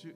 主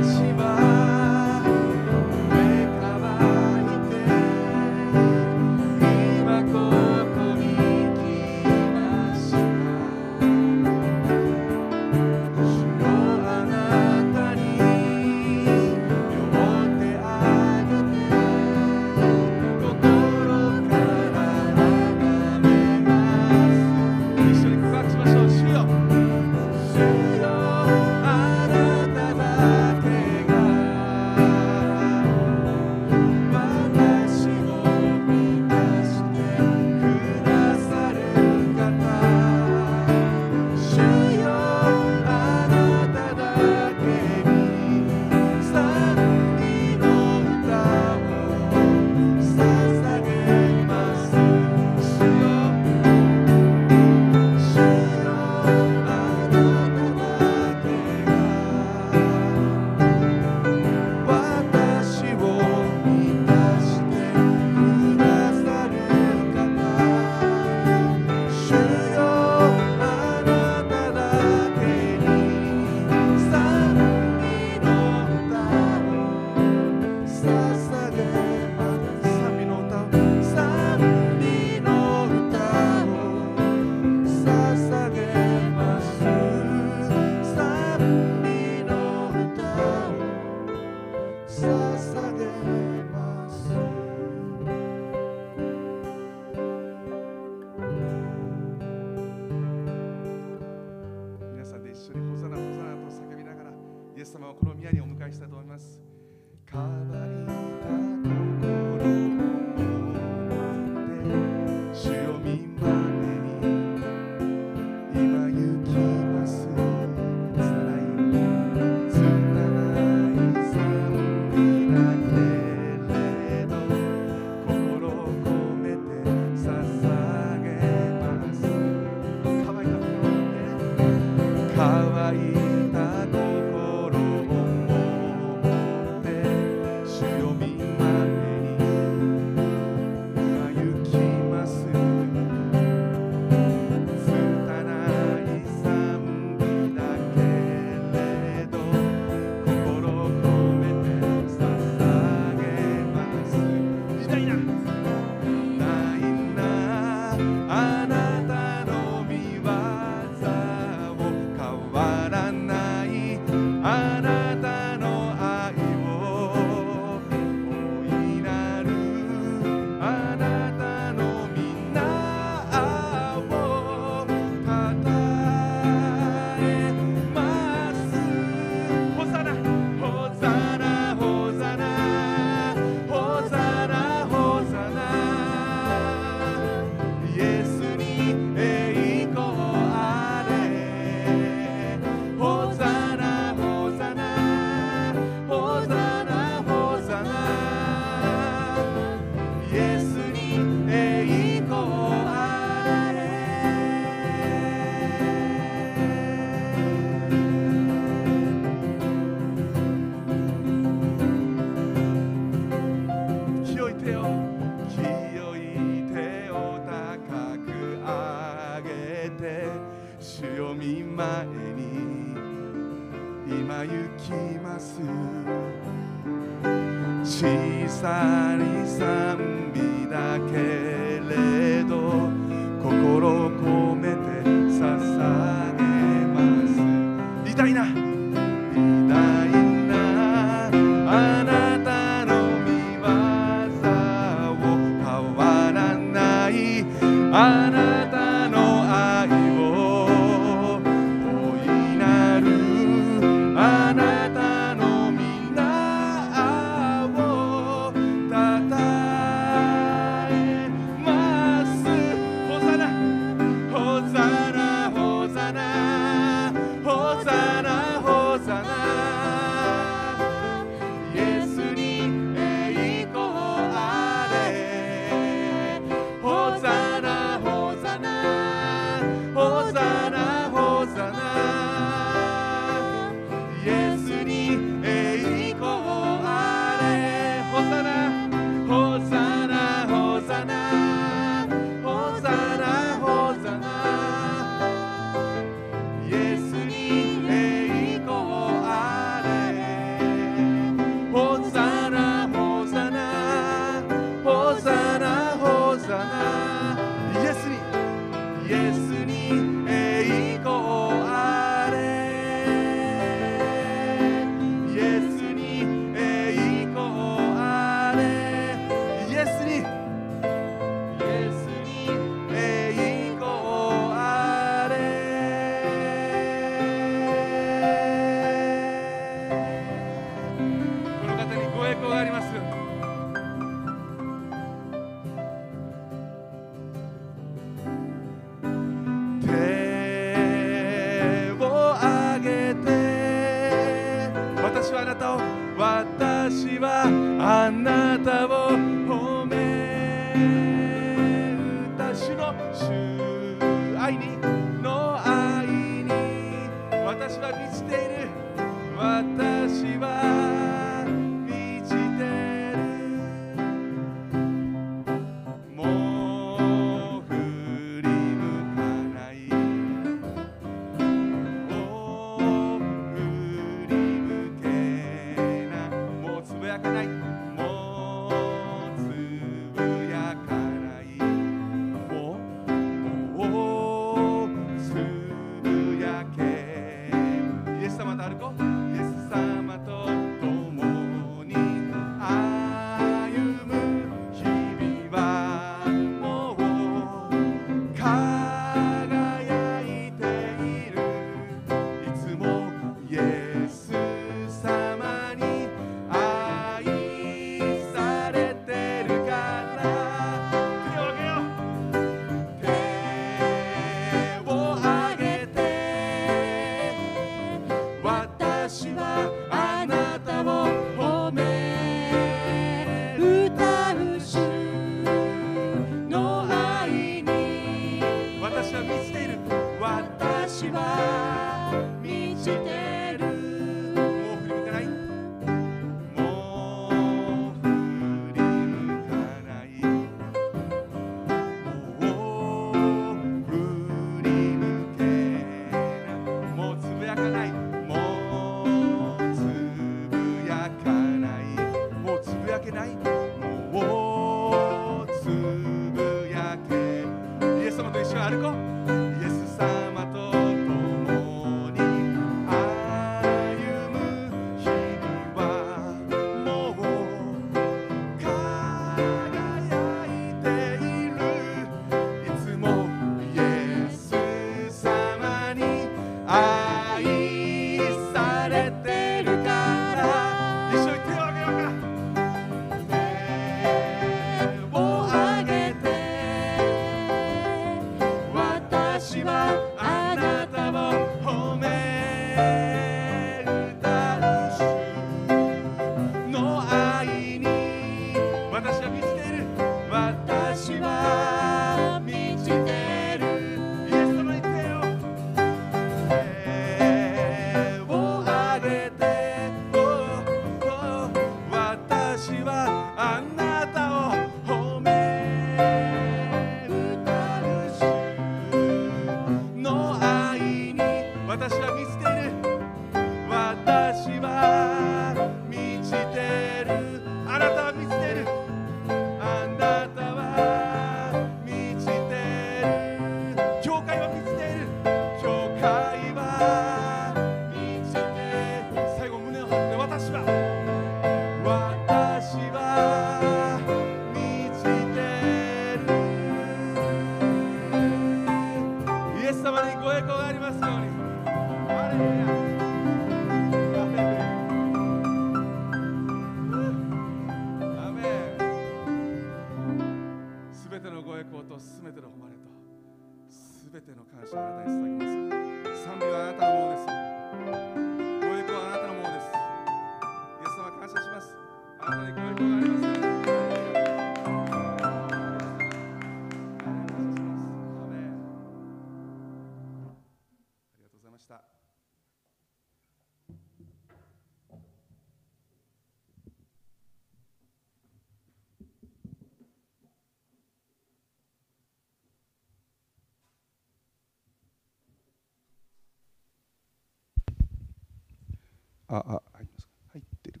あ、あ、入りますか。入ってる。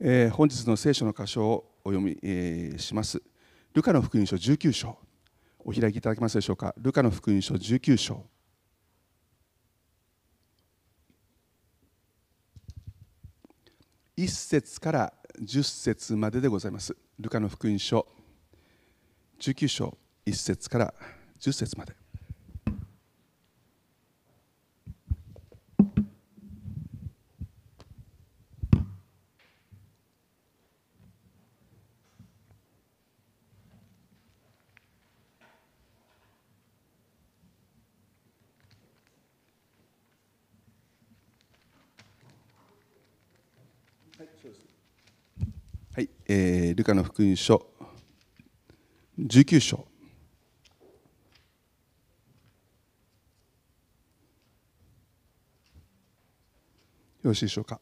えー本日の聖書の箇所をお読み、えーします。ルカの福音書19章。お開きいただけますでしょうか？ルカの福音書19章。1節から10節まででございます。ルカの福音書19章1節から10節まで。はい、えールカの福音書。19章。よろしいでしょうか。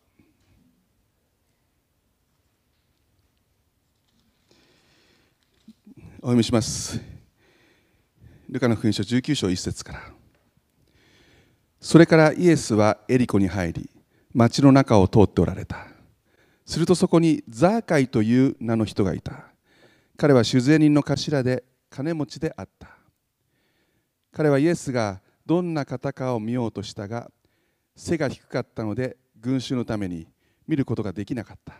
お読みします。ルカの福音書19章1節から。それからイエスはエリコに入り町の中を通っておられた。するとそこにザーカイという名の人がいた。彼は酒税人の頭で金持ちであった。彼はイエスがどんな方かを見ようとしたが背が低かったので群衆のために見ることができなかった。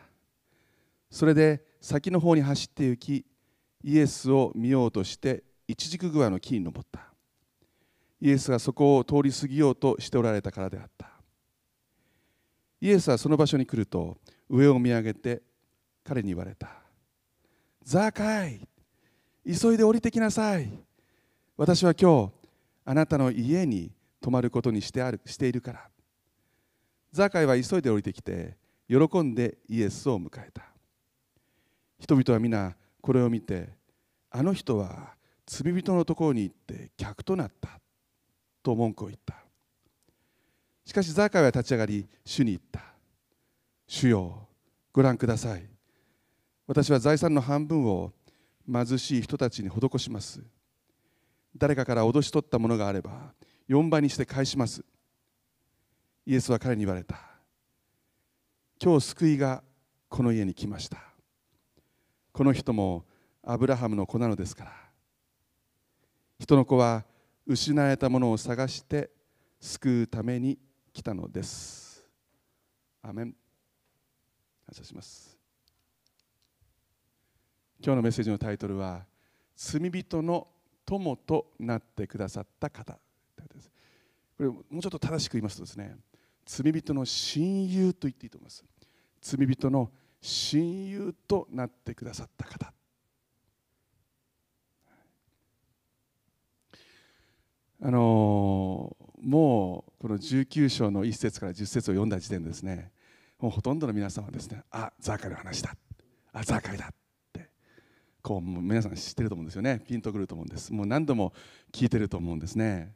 それで先の方に走って行きイエスを見ようとして一軸グアの木に登った。イエスがそこを通り過ぎようとしておられたからであった。イエスはその場所に来ると上を見上げて彼に言われた。ザーカイ急いで降りてきなさい。私は今日あなたの家に泊まることにしてあるしているから。ザーカイは急いで降りてきて喜んでイエスを迎えた。人々は皆これを見てあの人は罪人のところに行って客となった。と文句を言った。しかしザーカイは立ち上がり主に言った。主よご覧ください。私は財産の半分を貧しい人たちに施します。誰かから脅し取ったものがあれば4倍にして返します。イエスは彼に言われた。今日救いがこの家に来ました。この人もアブラハムの子なのですから。人の子は失われたものを探して救うために来たのです。アメン。感謝します。今日のメッセージのタイトルは罪人の友となってくださった方これもうちょっと正しく言いますとですね罪人の親友と言っていいと思います罪人の親友となってくださった方あの、もうこの19章の1節から10節を読んだ時点でですねもうほとんどの皆さんはですねあザーカイの話だあザーカイだってこうもう皆さん知ってると思うんですよね。ピンとくると思うんです。もう何度も聞いてると思うんですね。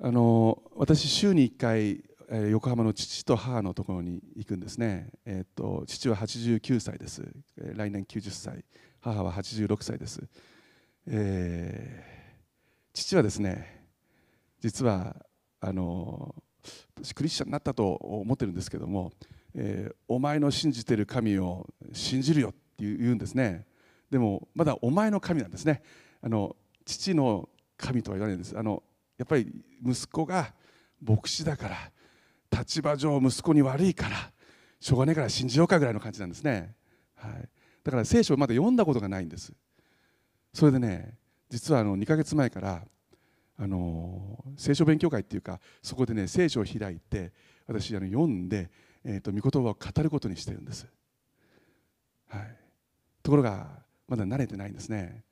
あの私週に1回横浜の父と母のところに行くんですね、えーと、父は89歳です。来年90歳。母は86歳です、えー、父はですね実はあの私クリスチャンになったと思ってるんですけども、えー、お前の信じてる神を信じるよって言うんですね。でもまだお前の神なんですね。あの父の神とは言わないんです。あのやっぱり息子が牧師だから立場上息子に悪いからしょうがないから信じようかぐらいの感じなんですね、はい、だから聖書をまだ読んだことがないんです。それでね実はあの2ヶ月前からあの聖書勉強会っていうかそこでね聖書を開いて私あの読んで、えーと、御言葉を語ることにしてるんです、はい、ところがまだ慣れてないんですね。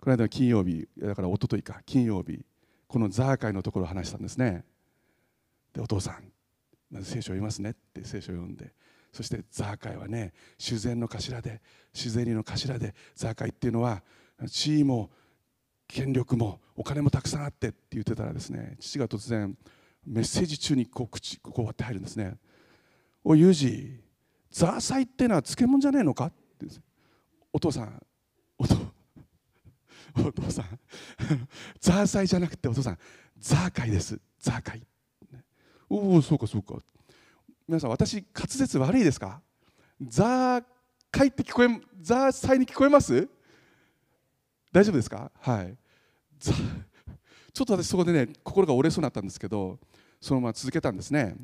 この間の金曜日だから一昨日か金曜日このザーカイのところを話したんですね。でお父さんまず聖書を読みますねって聖書を読んでそしてザーカイはね修繕の頭で修繕の頭でザーカイっていうのは地位も権力もお金もたくさんあってって言ってたらですね父が突然メッセージ中にこう口こうやって入るんですね「おいユージザーサイってのは漬物じゃねえのか?」ってお父さんお父お父さんザーサイじゃなくてお父さんザーカイです。ザーカイ。おおそうかそうか。皆さん私滑舌悪いですか？ザーカイって聞こえザーサイに聞こえます？大丈夫ですか？はい。ちょっと私そこでね心が折れそうになったんですけどそのまま続けたんですね。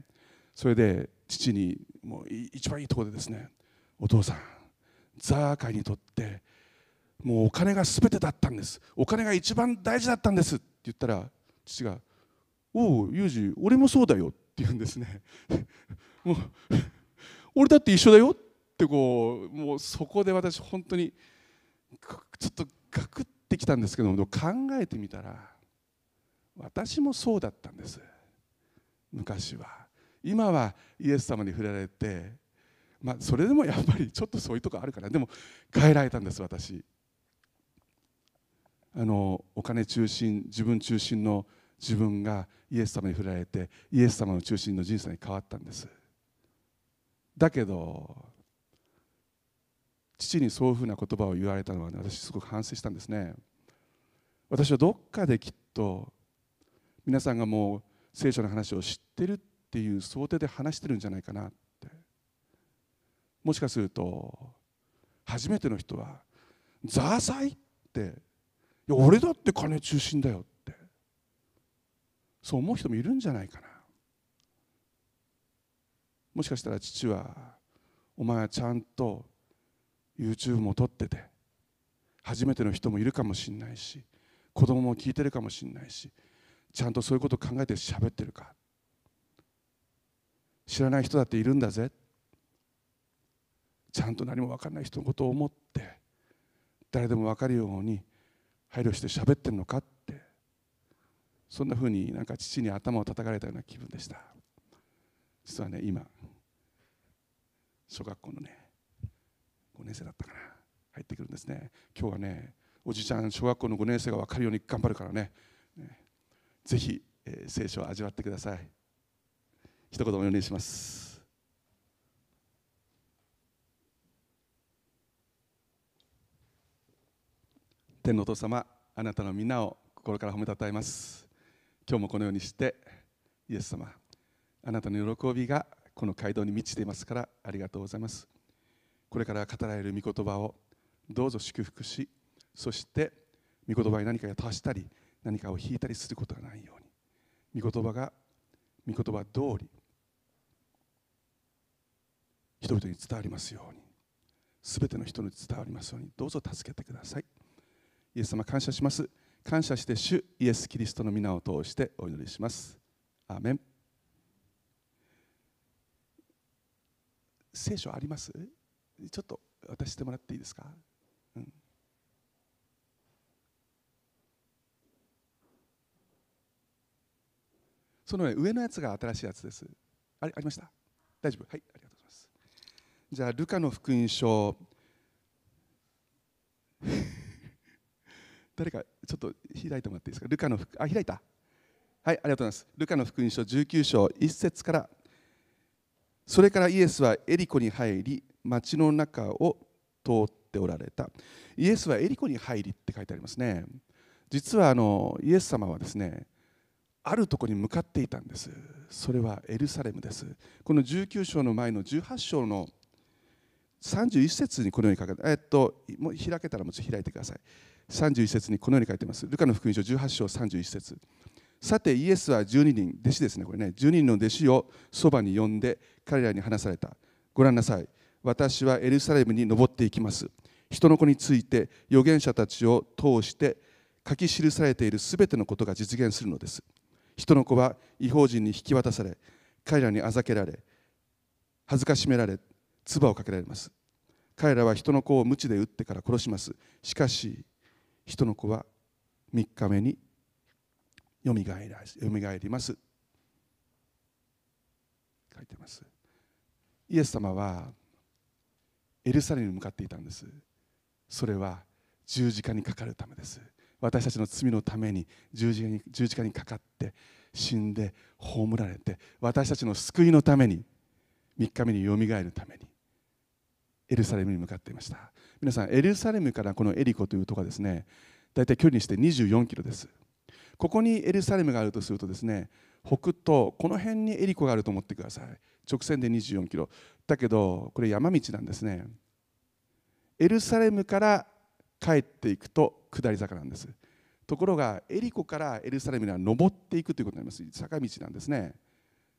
それで父にもう一番いいところでですねお父さんザーカイにとってもうお金が全てだったんです。お金が一番大事だったんですって言ったら父が「おおユージ俺もそうだよ」って言うんですね。もう俺だって一緒だよってこうもうそこで私本当にちょっとガクってきたんですけども考えてみたら私もそうだったんです。昔は。今はイエス様に触れられてまあそれでもやっぱりちょっとそういうとこあるからでも変えられたんです私。あのお金中心自分中心の自分がイエス様に触れられてイエス様の中心の人生に変わったんです。だけど父にそういうふうな言葉を言われたのは、ね、私すごく反省したんですね私はどっかできっと皆さんがもう聖書の話を知ってるっていう想定で話してるんじゃないかなってもしかすると初めての人は「ザーサイ?」って「いや俺だって金中心だよ」ってそう思う人もいるんじゃないかなもしかしたら父はお前はちゃんと YouTube も撮ってて初めての人もいるかもしれないし子供も聞いてるかもしれないしちゃんとそういうことを考えて喋ってるか。知らない人だっているんだぜ。ちゃんと何も分かんない人のことを思って誰でも分かるように配慮して喋ってるのかって。そんなふうになんか父に頭を叩かれたような気分でした。実はね今小学校のね5年生だったかな。入ってくるんですね。今日はねおじちゃん小学校の5年生が分かるように頑張るからね。ね。ぜひ、えー聖書を味わってください。一言お願いします。天のお父様あなたの皆を心から褒めたたえます。今日もこのようにしてイエス様あなたの喜びがこの街道に満ちていますからありがとうございます。これから語られる御言葉をどうぞ祝福しそして御言葉に何かを足したり何かを引いたりすることがないように。御言葉が御言葉通り人々に伝わりますように。全ての人に伝わりますように。どうぞ助けてください。イエス様感謝します。感謝して主イエス・キリストの皆を通してお祈りします。アーメン。聖書あります？ちょっと渡してもらっていいですか、うん、その、ね、上のやつが新しいやつです。ありありました？大丈夫？はいありがとうございます。じゃあルカの福音書。誰かちょっと開いてもらっていいですか？ルカの福あ開いた？はいありがとうございます。ルカの福音書19章1節から。それからイエスはエリコに入り町の中を通っておられた。イエスはエリコに入りって書いてありますね。実はあのイエス様はですねあるとこに向かっていたんです。それはエルサレムです。この19章の前の18章の31節にこのように書かれてえっともう開けたらもう開いてください。31節にこのように書いてます。ルカの福音書18章31節。さてイエスは12人弟子ですねこれね。12人の弟子をそばに呼んで彼らに話された。ご覧なさい。私はエルサレムに登っていきます。人の子について預言者たちを通して書き記されているすべてのことが実現するのです。人の子は違法人に引き渡され彼らにあざけられ恥ずかしめられ唾をかけられます。彼らは人の子を鞭で打ってから殺します。しかし人の子は3日目によみがえります。書いてます。イエス様はエルサレムに向かっていたんです。それは十字架にかかるためです。私たちの罪のために十字架に十字架にかかって死んで葬られて私たちの救いのために3日目によみがえるためにエルサレムに向かっていました。皆さんエルサレムからこのエリコというところはですね大体距離にして24キロです。ここにエルサレムがあるとするとですね北東この辺にエリコがあると思ってください。直線で24キロ。だけどこれ山道なんですね。エルサレムから帰っていくと下り坂なんです。ところがエリコからエルサレムには登っていくということになります。坂道なんですね。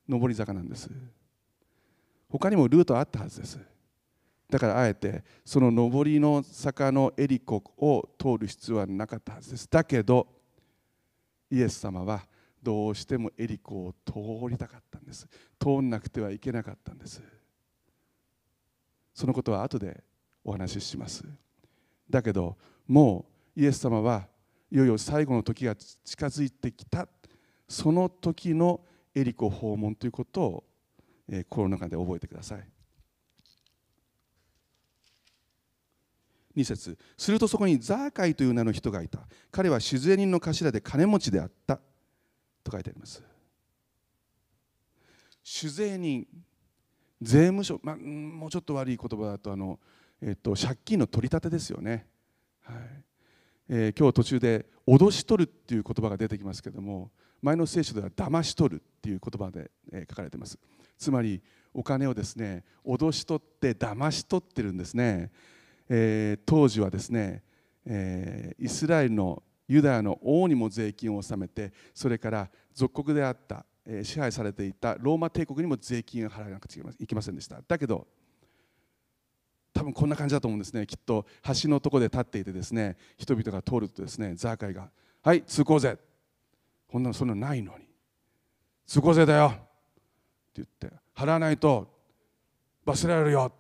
上り坂なんです。他にもルートあったはずです。だからあえてその上りの坂のエリコを通る必要はなかったはずです。だけどイエス様はどうしてもエリコを通りたかったんです。通んなくてはいけなかったんです。そのことは後でお話しします。だけどもうイエス様はいよいよ最後の時が近づいてきた。その時のエリコ訪問ということを、えー、心の中で覚えてください。2節するとそこにザーカイという名の人がいた。彼は酒税人の頭で金持ちであった。と書いてあります。酒税人税務署、まあ、もうちょっと悪い言葉だとあの、えっと、借金の取り立てですよね、はい。えー、今日途中で脅し取るっていう言葉が出てきますけども前の聖書では騙し取るっていう言葉で、えー、書かれています。つまりお金をですね脅し取って騙し取ってるんですね。えー、当時はですね、えー、イスラエルのユダヤの王にも税金を納めてそれから属国であった、支配されていたローマ帝国にも税金を払わなくちゃいけませんでした。だけど多分こんな感じだと思うんですね。きっと橋のとこで立っていてですね人々が通るとですねザーカイが「はい通行税」こんなのそんなのないのに「通行税だよ」って言って「払わないと罰せられるよ」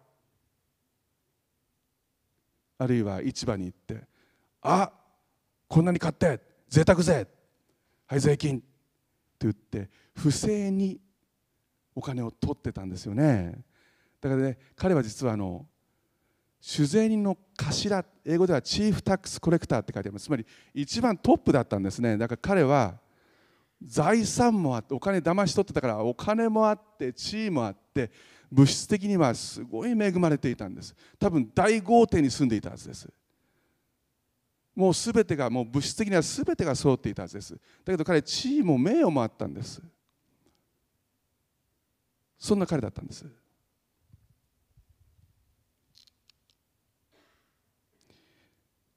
あるいは市場に行って「あっこんなに買って贅沢税はい税金」って言って不正にお金を取ってたんですよね。だからね彼は実はあの酒税人の頭英語ではチーフタックスコレクターって書いてあります。つまり一番トップだったんですね。だから彼は財産もあってお金騙し取ってたからお金もあって地位もあって物質的にはすごい恵まれていたんです。多分大豪邸に住んでいたはずです。もう全てがもう物質的には全てが揃っていたはずです。だけど彼地位も名誉もあったんです。そんな彼だったんです。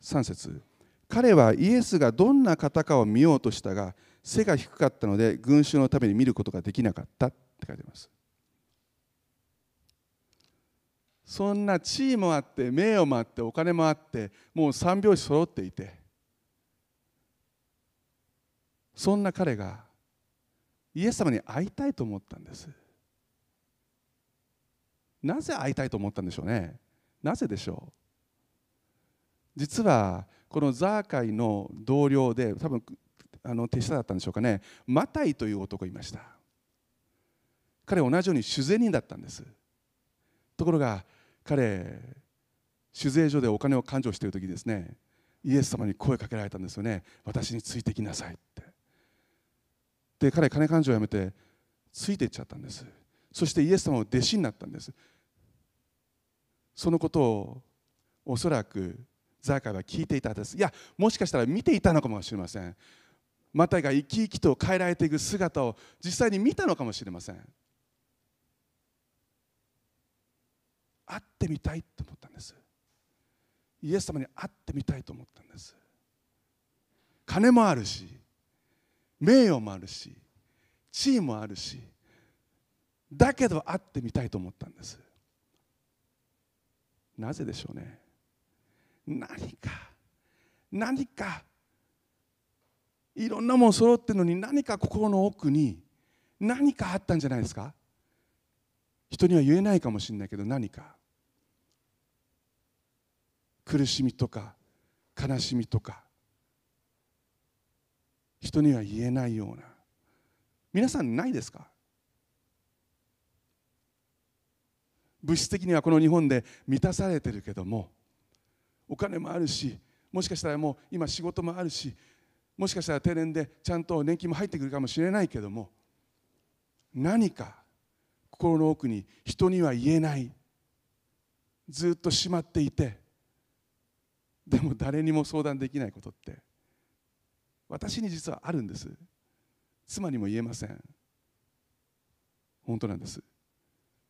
3節。彼はイエスがどんな方かを見ようとしたが背が低かったので群衆のために見ることができなかったって書いてます。そんな地位もあって名誉もあってお金もあってもう三拍子揃っていてそんな彼がイエス様に会いたいと思ったんです。なぜ会いたいと思ったんでしょうね。なぜでしょう。実はこのザーカイの同僚で多分あの手下だったんでしょうかね。マタイという男いました。彼同じように酒税人だったんです。ところが彼酒税所でお金を勘定している時ですねイエス様に声かけられたんですよね。私についてきなさいって。で彼金勘定をやめてついていっちゃったんです。そしてイエス様の弟子になったんです。そのことをおそらくザーカイは聞いていたんです。いやもしかしたら見ていたのかもしれません。マタイが生き生きと変えられていく姿を実際に見たのかもしれません。会ってみたいと思ったんです。イエス様に会ってみたいと思ったんです。金もあるし名誉もあるし地位もあるしだけど会ってみたいと思ったんです。なぜでしょうね。何か何かいろんなもの揃ってるのに何か心の奥に何かあったんじゃないですか。人には言えないかもしれないけど何か。苦しみとか悲しみとか人には言えないような。皆さんないですか？物質的にはこの日本で満たされてるけどもお金もあるしもしかしたらもう今仕事もあるしもしかしたら定年でちゃんと年金も入ってくるかもしれないけども何か心の奥に人には言えない。ずっとしまっていてでも誰にも相談できないことって私に実はあるんです。妻にも言えません。本当なんです。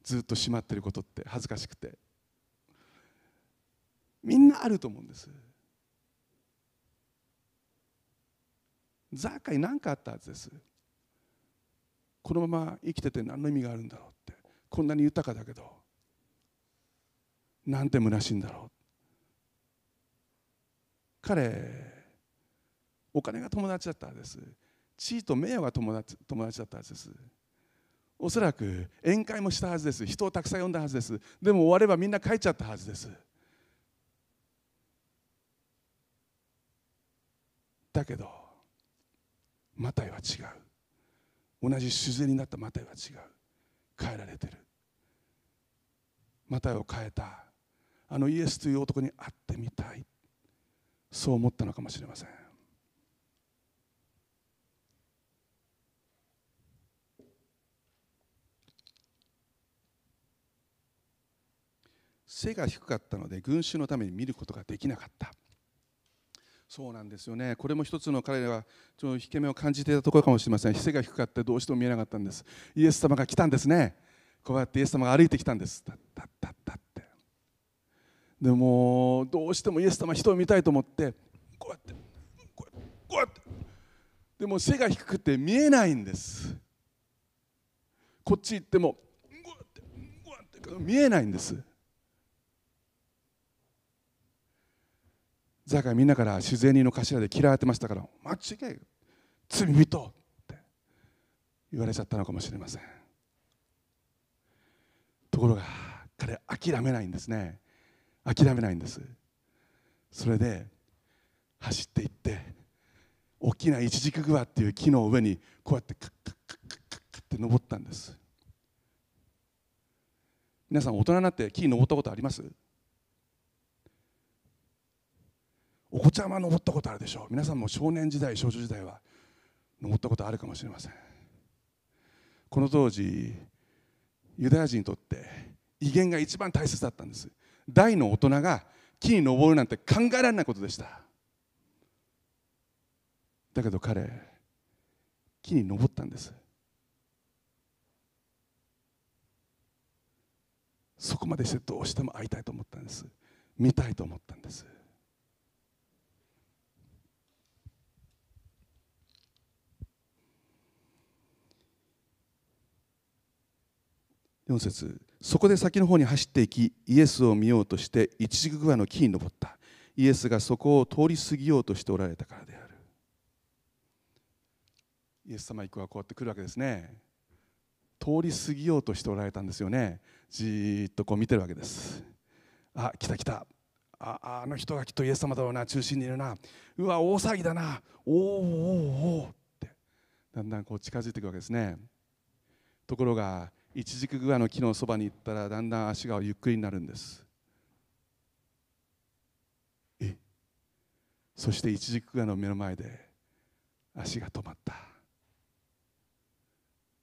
ずっとしまってることって恥ずかしくて。みんなあると思うんです。ザーカイ何かあったはずです。このまま生きてて何の意味があるんだろうって。こんなに豊かだけど。なんて虚しいんだろう彼お金が友達だったはずです。地位と名誉が友達友達だったはずです。おそらく宴会もしたはずです。人をたくさん呼んだはずです。でも終わればみんな帰っちゃったはずです。だけどマタイは違う。同じ自然になったマタイは違う。変えられてる。マタイを変えた。あのイエスという男に会ってみたい。そう思ったのかもしれません。背が低かったので群衆のために見ることができなかった。そうなんですよね。これも一つの彼らはちょっと引け目を感じていたところかもしれません。背が低かってどうしても見えなかったんです。イエス様が来たんですね。こうやってイエス様が歩いてきたんです。たったったったでもどうしてもイエス様人を見たいと思ってこうやってこうやってこうやってでも背が低くて見えないんです。こっち行ってもこうやってこうやって見えないんです。ザカみんなから自然人の頭で嫌われてましたから間違い罪人って言われちゃったのかもしれません。ところが彼諦めないんですね。諦めないんです。それで走っていって大きなイチジクグアっていう木の上にこうやってカッカッカッカッカッカッって登ったんです。皆さん大人になって木に登ったことあります？お子ちゃま登ったことあるでしょう？皆さんも少年時代少女時代は登ったことあるかもしれません。この当時ユダヤ人にとって威厳が一番大切だったんです。大の大人が木に登るなんて考えられないことでした。だけど彼木に登ったんです。そこまでしてどうしても会いたいと思ったんです。見たいと思ったんです。4節。そこで先の方に走っていきイエスを見ようとして一軸グアの木に登った。イエスがそこを通り過ぎようとしておられたからである。イエス様以降はこうやって来るわけですね。通り過ぎようとしておられたんですよね。じーっとこう見てるわけです。あ来た来た。ああの人がきっとイエス様だろうな。中心にいるな。うわ大騒ぎだな。おおおおおって。だんだんこう近づいていくわけですね。ところが一軸グアの木のそばに行ったらだんだん足がゆっくりになるんです。え？そして一軸グアの目の前で足が止まった。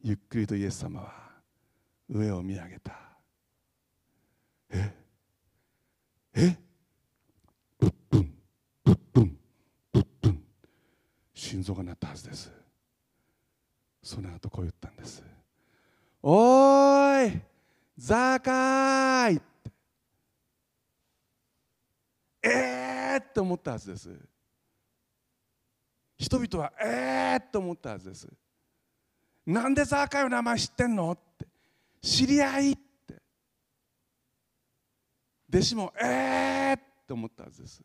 ゆっくりとイエス様は上を見上げた。え？え？ぶっぶんぶっぶんぶっぶん心臓が鳴ったはずです。その後こう言ったんです。おーいザーカーイ。えーって思ったはずです。人々はえーって思ったはずです。なんでザーカイの名前知ってんのって。知り合いって。弟子もえーって思ったはずです。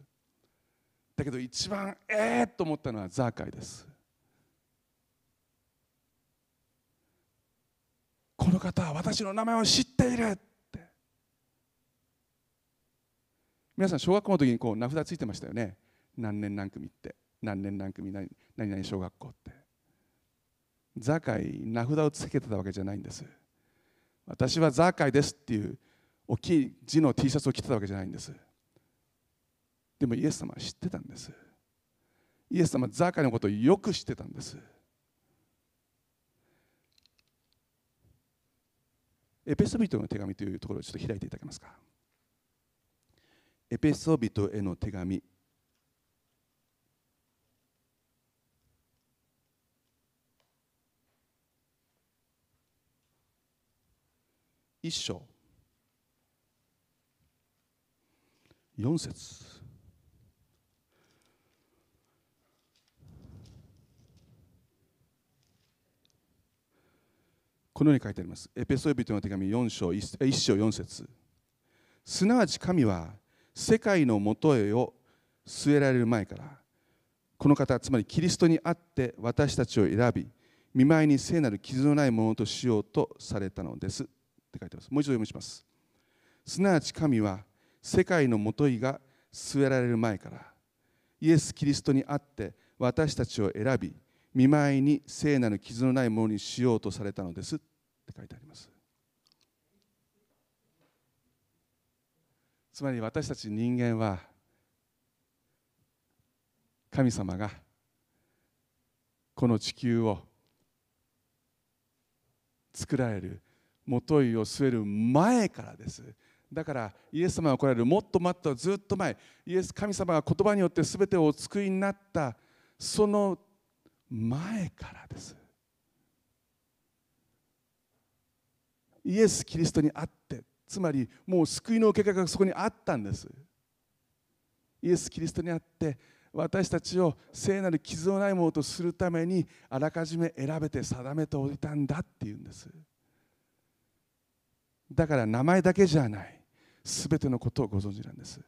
だけど一番えーと思ったのはザーカイですこ方は私の名前を知っている。って皆さん小学校の時にこう名札ついてましたよね。何年何組って。何年何組何々小学校って。ザーカイ名札をつけてたわけじゃないんです。私はザーカイですっていう大きい字の T シャツを着てたわけじゃないんです。でもイエス様は知ってたんです。イエス様はザーカイのことをよく知ってたんです。エペソビトの手紙というところをちょっと開いていただけますか？エペソビトへの手紙。一章。四節。このように書いてあります。エペソビトの手紙4章 1, 1章4節。すなわち神は世界のもとへを据えられる前からこの方つまりキリストにあって私たちを選び見舞いに聖なる傷のないものとしようとされたのです。って書いてます。もう一度読みします。すなわち神は世界のもといが据えられる前からイエス・キリストにあって私たちを選び見舞いに聖なる傷のないものにしようとされたのです。って書いてあります。つまり私たち人間は神様がこの地球を作られるもといを据える前からです。だからイエス様が来られるもっともっとずっと前。イエス神様が言葉によって全てをお救いになったその前からです。イエス・キリストにあってつまりもう救いの受け方がそこにあったんです。イエス・キリストにあって私たちを聖なる傷のないものとするためにあらかじめ選べて定めておいたんだっていうんです。だから名前だけじゃない全てのことをご存知なんです。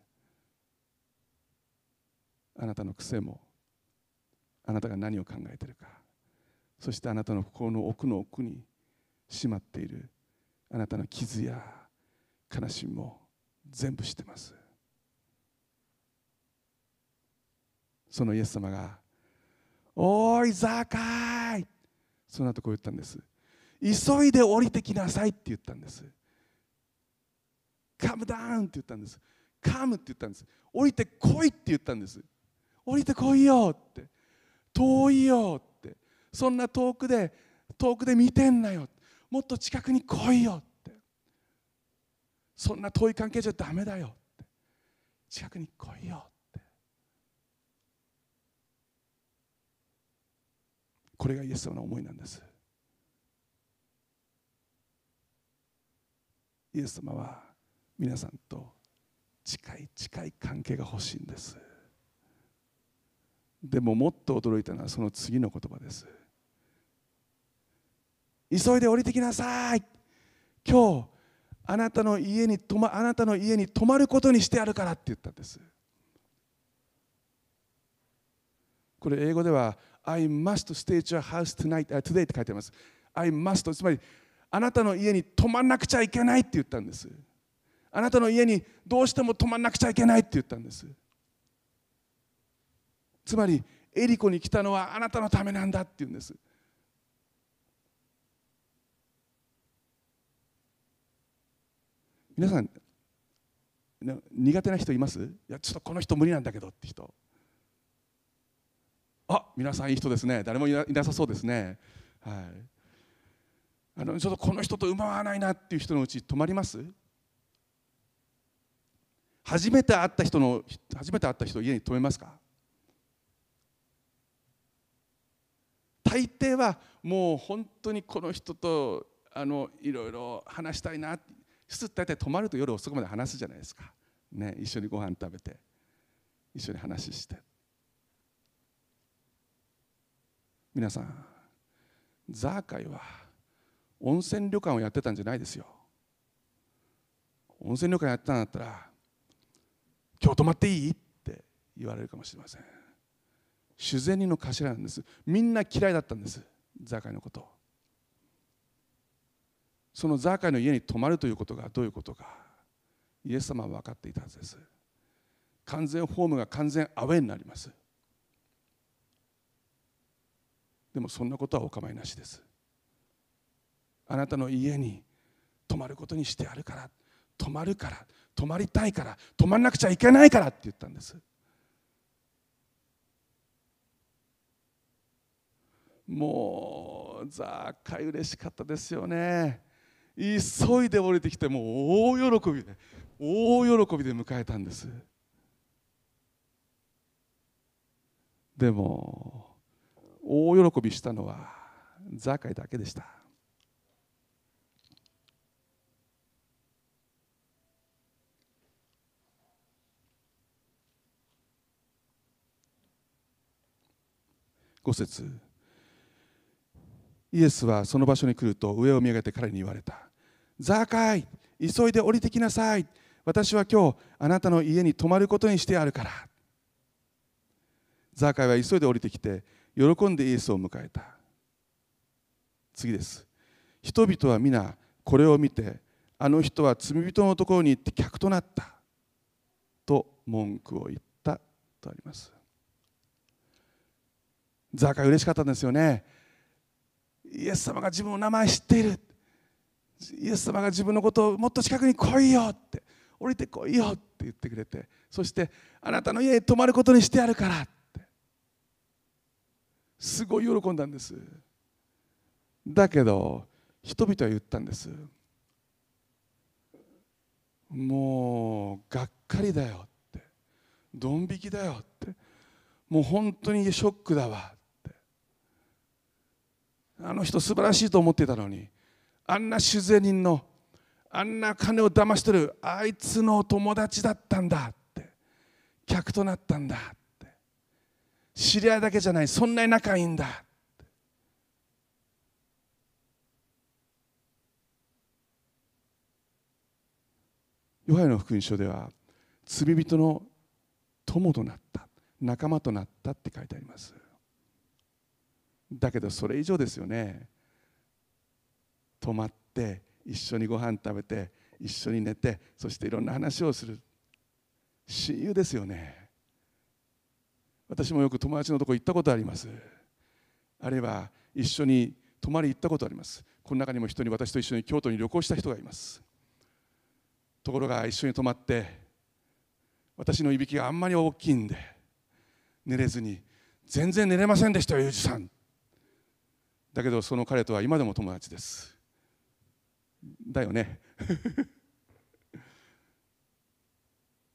あなたの癖もあなたが何を考えているかそしてあなたの心の奥の奥にしまっているあなたの傷や悲しみも全部知ってます。そのイエス様が「おいザーカイ!」その後こう言ったんです急いで降りてきなさい！って言ったんですカムダウン！って言ったんですカム！って言ったんです降りてこい！って言ったんです降りてこいよ！って遠いよ！って。そんな遠くで遠くで見てんなよ！もっと近くに来いよって。そんな遠い関係じゃダメだよって。近くに来いよって。これがイエス様の思いなんです。イエス様は皆さんと近い近い関係が欲しいんです。でももっと驚いたのはその次の言葉です。急いで降りてきなさい。今日あなたの家に泊まあなたの家に泊まることにしてやるからって言ったんです。これ英語では I must stay at your house tonight today って書いてあります。I must つまりあなたの家に泊まんなくちゃいけないって言ったんです。あなたの家にどうしても泊まんなくちゃいけないって言ったんです。つまりエリコに来たのはあなたのためなんだって言うんです。皆さん苦手な人います？いやちょっとこの人無理なんだけどって人。あ皆さんいい人ですね。誰もいなさそうですね。はい。あのちょっとこの人とうまわないなっていう人のうち泊まります？初めて会った人の初めて会った人を家に泊めますか？大抵はもう本当にこの人とあのいろいろ話したいな普通大体泊まると夜遅くまで話すじゃないですか、ね、一緒にご飯食べて。一緒に話して。皆さんザーカイは温泉旅館をやってたんじゃないですよ。温泉旅館やってたんだったら今日泊まっていい？って言われるかもしれません。修善人の頭なんです。みんな嫌いだったんですザーカイのことそのザーカイの家に泊まるということがどういうことかイエス様は分かっていたはずです。完全ホームが完全アウェーになります。でもそんなことはお構いなしです。あなたの家に泊まることにしてあるから泊まるから泊まりたいから泊まらなくちゃいけないからって言ったんです。もうザーカイ嬉しかったですよね。急いで降りてきてもう大喜びで大喜びで迎えたんです。でも大喜びしたのはザカイだけでした。5節。イエスはその場所に来ると上を見上げて彼に言われた。ザーカイ急いで降りてきなさい。私は今日あなたの家に泊まることにしてあるから。ザーカイは急いで降りてきて喜んでイエスを迎えた。次です。人々は皆これを見てあの人は罪人のところに行って客となった。と文句を言ったとあります。ザーカイ嬉しかったんですよね。イエス様が自分の名前知っている。イエス様が自分のことをもっと近くに来いよって。降りてこいよって言ってくれて。そしてあなたの家に泊まることにしてやるからって。すごい喜んだんです。だけど人々は言ったんです。もうがっかりだよって。ドン引きだよって。もう本当にショックだわ。あの人素晴らしいと思ってたのにあんな修善人のあんな金を騙してるあいつの友達だったんだって客となったんだって知り合いだけじゃないそんなに仲いいんだって。ヨハネの福音書では罪人の友となった仲間となったって書いてあります。だけどそれ以上ですよね。泊まって一緒にご飯食べて一緒に寝てそしていろんな話をする。親友ですよね。私もよく友達のとこ行ったことあります。あるいは一緒に泊まり行ったことあります。この中にも人に私と一緒に京都に旅行した人がいます。ところが一緒に泊まって私のいびきがあんまり大きいんで寝れずに全然寝れませんでしたよユージさん。だけどその彼とは今でも友達です。だよね。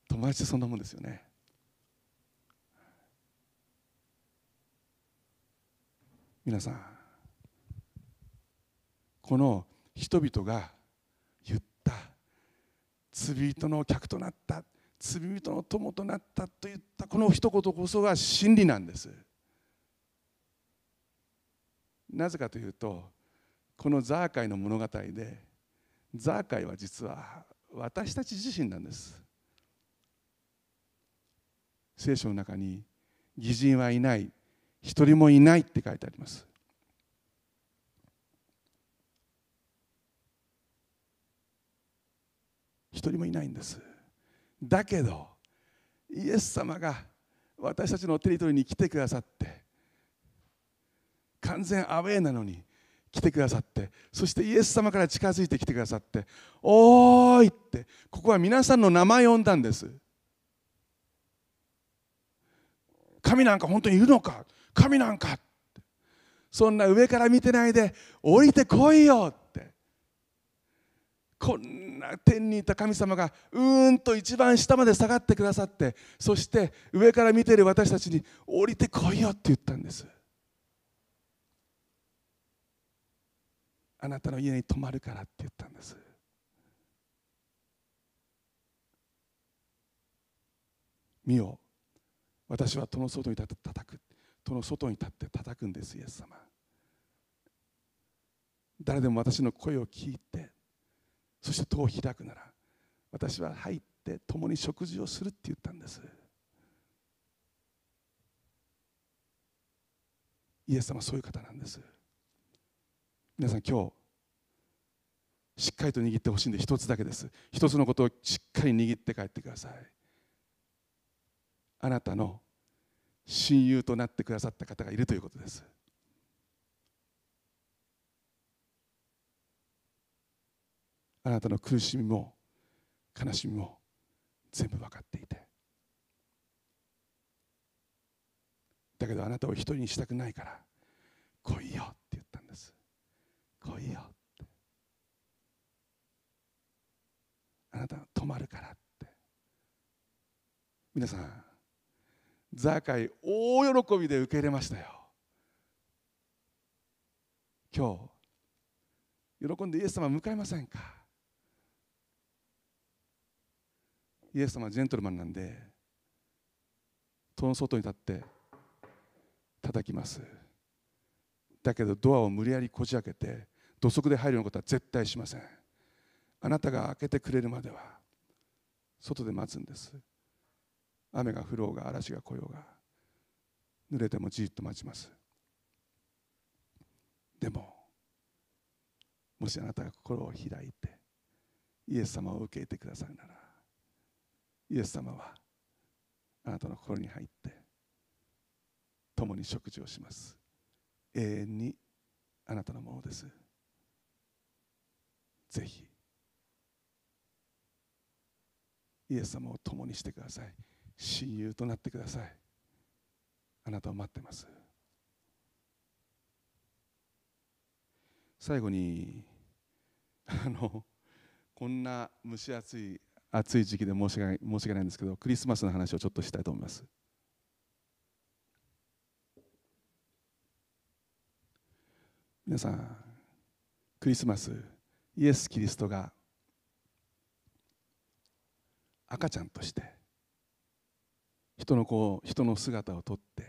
友達ってそんなもんですよね。皆さんこの人々が言った罪人の客となった罪人の友となったといったこの一言こそが真理なんです。なぜかというとこのザーカイの物語でザーカイは実は私たち自身なんです。聖書の中に義人はいない一人もいないって書いてあります。一人もいないんです。だけどイエス様が私たちのテリトリーに来てくださって完全アウェーなのに来てくださってそしてイエス様から近づいてきてくださって「おーい!」ってここは皆さんの名前を呼んだんです。神なんか本当にいるのか？神なんかそんな上から見てないで降りてこいよって。こんな天にいた神様がうーんと一番下まで下がってくださってそして上から見ている私たちに降りてこいよって言ったんです。あなたの家に泊まるからって言ったんです。見よ。私は戸の外に立って叩く。戸の外に立って叩くんですイエス様。誰でも私の声を聞いてそして戸を開くなら私は入って共に食事をするって言ったんです。イエス様そういう方なんです。皆さん今日しっかりと握ってほしいんで一つだけです。一つのことをしっかり握って帰ってください。あなたの親友となってくださった方がいるということです。あなたの苦しみも悲しみも全部分かっていて。だけどあなたを一人にしたくないから来いよ。来いよって。あなた止まるからって。皆さんザーカイ大喜びで受け入れましたよ。今日喜んでイエス様迎えませんか？イエス様はジェントルマンなんで戸の外に立って叩きます。だけどドアを無理やりこじ開けて土足で入るようなことは絶対しません。あなたが開けてくれるまでは外で待つんです。雨が降ろうが嵐が来ようが濡れてもじっと待ちます。でももしあなたが心を開いてイエス様を受け入れてくださるならイエス様はあなたの心に入って共に食事をします。永遠にあなたのものです。ぜひ。イエス様を共にしてください。親友となってください。あなたを待ってます。最後にあのこんな蒸し暑い暑い時期で申し訳申し訳ないんですけどクリスマスの話をちょっとしたいと思います。皆さんクリスマスイエス・キリストが赤ちゃんとして人の子人の姿をとって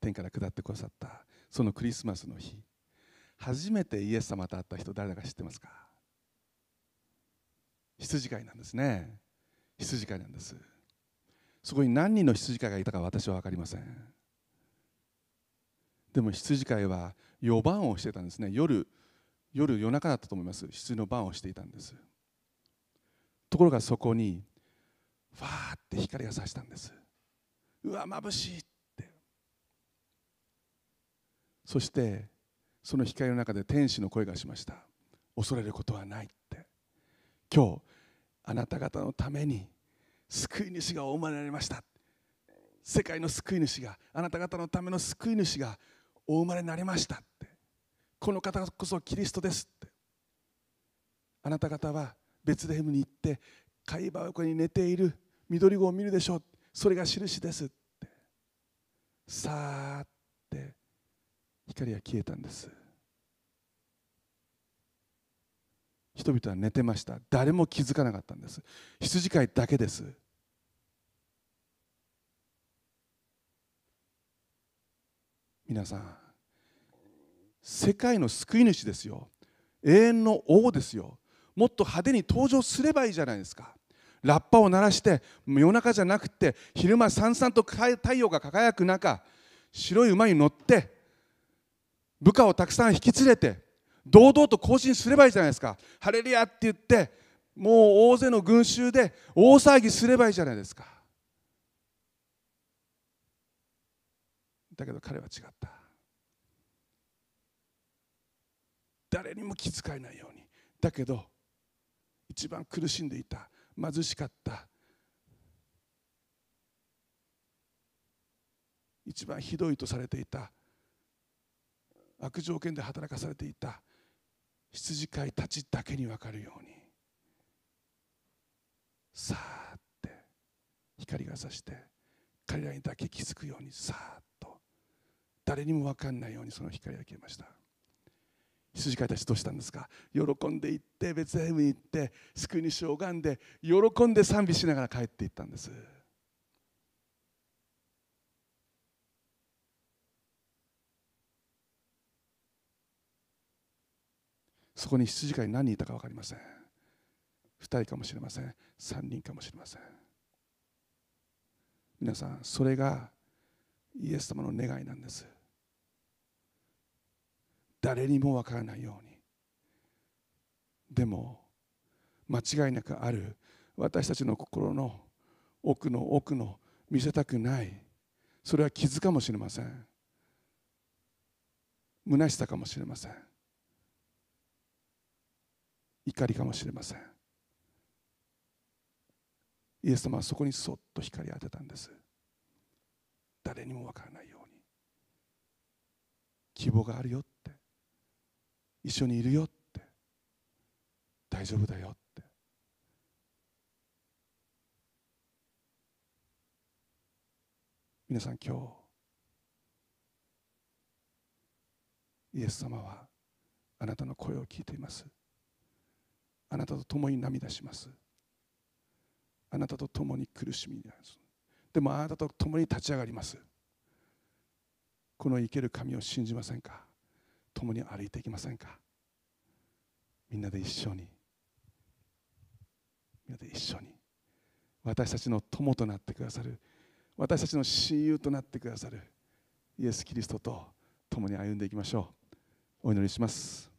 天から下ってくださったそのクリスマスの日。初めてイエス様と会った人誰だか知ってますか？羊飼いなんですね。羊飼いなんです。そこに何人の羊飼いがいたか私は分かりません。でも羊飼いは夜番をしてたんですね。夜夜夜中だったと思います。羊の番をしていたんです。ところがそこにファーって光がさしたんです。うわ眩しいって。そしてその光の中で天使の声がしました。恐れることはないって。今日あなた方のために救い主がお生まれになりました。世界の救い主があなた方のための救い主がお生まれになりました。この方こそキリストですって。あなた方はベツレヘムに行って貝羽横に寝ている緑子を見るでしょう。それが印ですって。さーって。光が消えたんです。人々は寝てました。誰も気づかなかったんです。羊飼いだけです。皆さん世界の救い主ですよ。永遠の王ですよ。もっと派手に登場すればいいじゃないですか。ラッパを鳴らして夜中じゃなくて昼間さんさんと太陽が輝く中白い馬に乗って部下をたくさん引き連れて堂々と行進すればいいじゃないですか。ハレルヤって言ってもう大勢の群衆で大騒ぎすればいいじゃないですか。だけど彼は違った。誰にも気遣えないように。だけど一番苦しんでいた貧しかった一番ひどいとされていた悪条件で働かされていた羊飼いたちだけに分かるように。さあって光がさして彼らにだけ気づくようにさあっと。誰にも分かんないようにその光が消えました。羊飼いたちどうしたんですか？喜んで行ってベツレヘムに行って救い主を拝んで喜んで賛美しながら帰っていったんです。そこに羊飼い何人いたか分かりません。2人かもしれません。3人かもしれません。皆さんそれがイエス様の願いなんです。誰にも分からないように。でも間違いなくある私たちの心の奥の奥の見せたくない。それは傷かもしれません。虚しさかもしれません。怒りかもしれません。イエス様はそこにそっと光を当てたんです。誰にもわからないように。希望があるよ。一緒にいるよって。大丈夫だよって。皆さん今日イエス様はあなたの声を聞いています。あなたと共に涙します。あなたと共に苦しみになります。でもあなたと共に立ち上がります。この生ける神を信じませんか？共に歩いていきませんか？みんなで一緒に。みんなで一緒に。私たちの友となってくださる。私たちの親友となってくださる。イエス・キリストと共に歩んでいきましょう。お祈りします。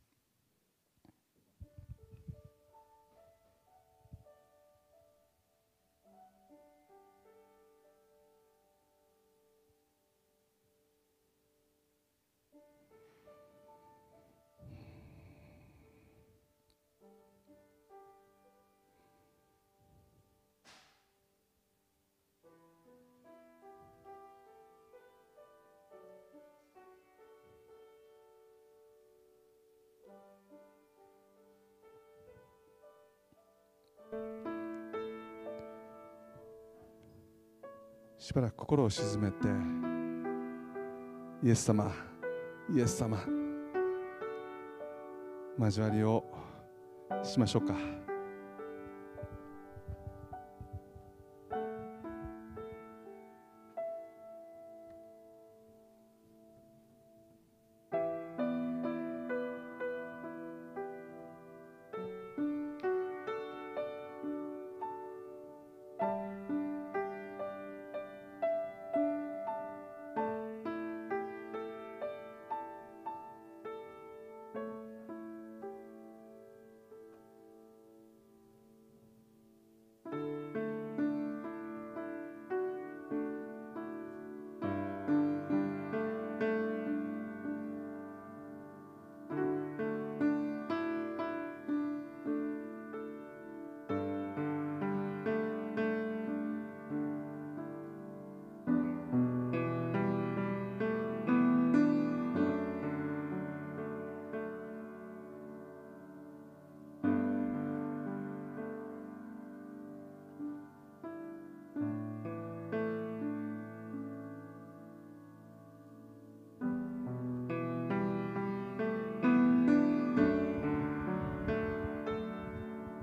しばらく心を静めてイエス様イエス様交わりをしましょうか。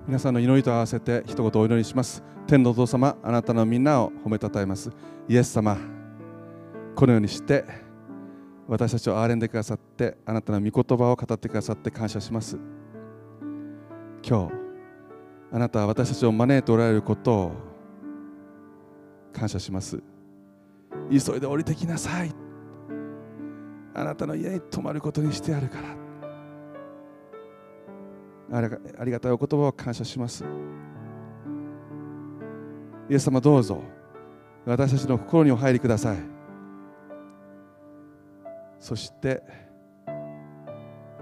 皆さんの祈りと合わせて一言お祈りします。天のお父様あなたのみんなを褒めたたえます。イエス様このようにして私たちを憐れんでくださってあなたの御言葉を語ってくださって感謝します。今日あなたは私たちを招いておられることを感謝します。急いで降りてきなさい。あなたの家に泊まることにしてやるから。ありがありがたいお言葉を感謝します。イエス様どうぞ。私たちの心にお入りください。そして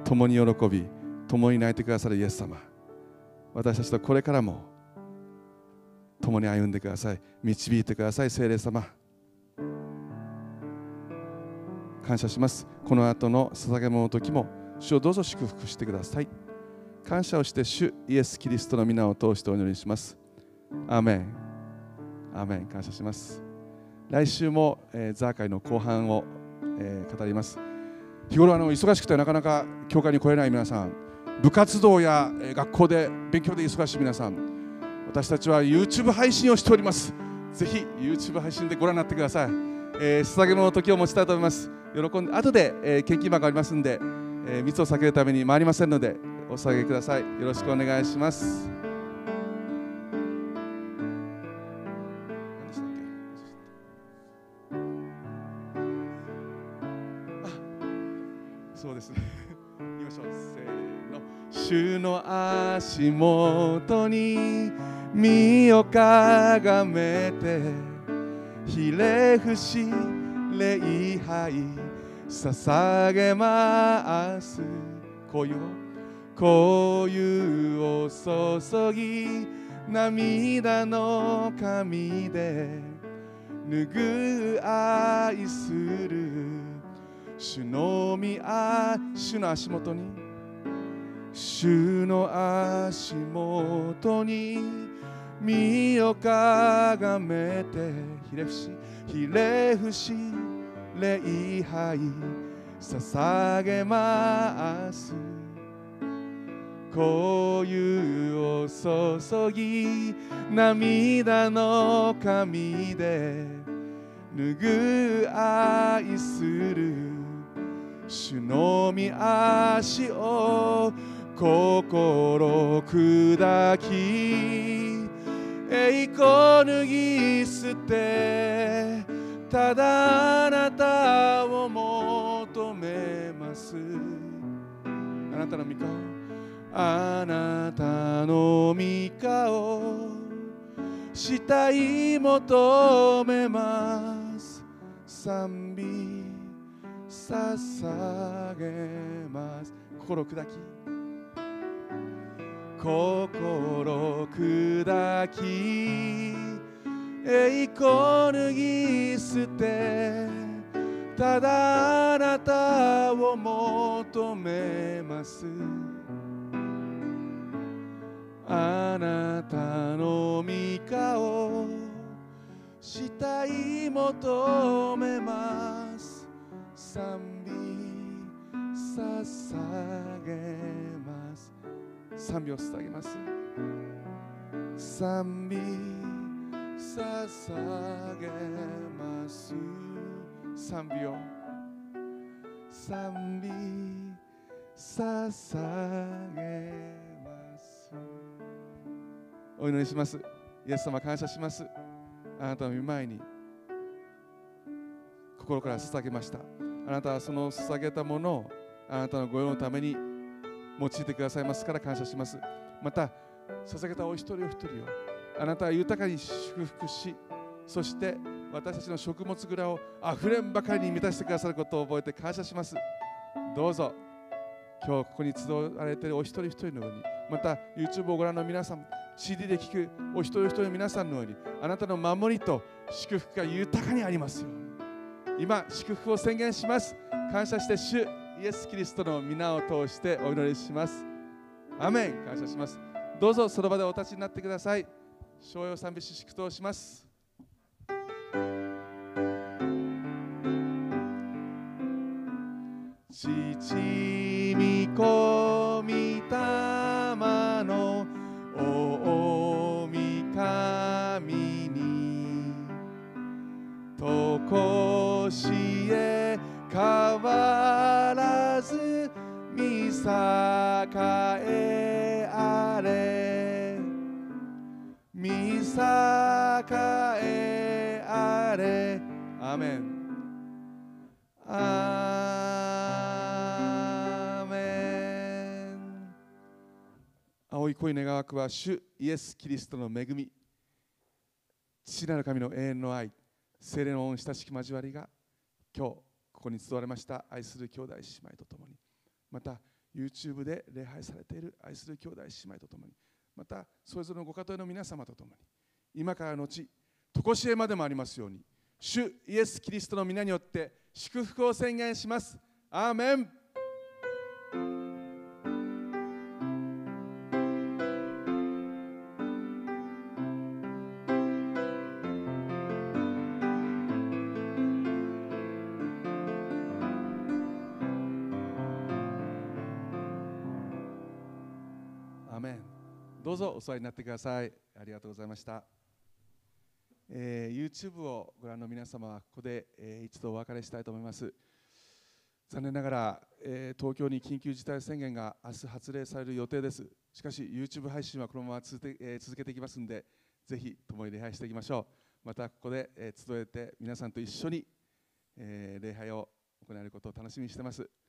共に喜び共に泣いてくださるイエス様。私たちとこれからも共に歩んでください。導いてください聖霊様。感謝します。この後の捧げ物の時も主をどうぞ祝福してください。感謝をして主イエス・キリストの皆を通してお祈りします。アーメン。アーメン。感謝します。来週も、えー、ザー会の後半を、えー、語ります。日頃あの忙しくてなかなか教会に来れない皆さん。部活動や、えー、学校で勉強で忙しい皆さん。私たちは YouTube 配信をしております。ぜひ YouTube 配信でご覧になってください、えー、捧げ物の時を持ちたいと思います。喜んで後で、えー、献金箱ありますんで、えー、密を避けるために回りませんのでお下げください。よろしくお願いします。そうですね。行きましょう。せーの。主の足元に身をかがめてひれ伏し礼拝捧げます。こういうこういうを注ぎ涙の髪で拭う愛する。主のみあ主の足元に。主の足元に。身をかがめてひれ伏しひれ伏し礼拝捧げます。こういうを注ぎ涙の髪で拭う愛する主のみ足を心砕き栄光脱ぎ捨てただあなたを求めます。あなたの御顔。あなたの御顔したい求めます。賛美捧げます。心砕き。心砕き。栄光脱ぎ捨て。ただあなたを求めます。あなたの御顔したい求めます。賛美捧げます。賛美を捧げます。賛美捧げます。賛美を賛美捧げます。お祈りします。イエス様感謝します。あなたの御前に心から捧げました。あなたはその捧げたものをあなたの御用のために用いてくださいますから感謝します。また捧げたお一人お一人をあなたは豊かに祝福しそして私たちの食物蔵をあふれんばかりに満たしてくださることを覚えて感謝します。どうぞ今日ここに集われているお一人一人のようにまた YouTube をご覧の皆さん CD で聞くお一人一人の皆さんのようにあなたの守りと祝福が豊かにありますように。今祝福を宣言します。感謝して主イエス・キリストの皆を通してお祈りします。アメン。感謝します。どうぞその場でお立ちになってください。商用賛美詩祝祷します。父御子腰へ変わらず見栄えあれ。見栄えあれ。アーメンアーメン青い恋願わくは主イエス・キリストの恵み。父なる神の永遠の愛。聖霊の親しき交わりが今日ここに集われました愛する兄弟姉妹とともにまた YouTube で礼拝されている愛する兄弟姉妹とともにまたそれぞれのご家庭の皆様とともに今からのち常しえまでもありますように主イエス・キリストの皆によって祝福を宣言します。アーメン。うぞお座りになってください。ありがとうございました、えー YouTube をご覧の皆様はここで、えー一度お別れしたいと思います。残念ながら、えー東京に緊急事態宣言が明日発令される予定です。しかし YouTube 配信はこのまま続け,、えー続けていきますのでぜひ共に礼拝していきましょう。またここで、えー集えて皆さんと一緒に、えー礼拝を行えることを楽しみにしています。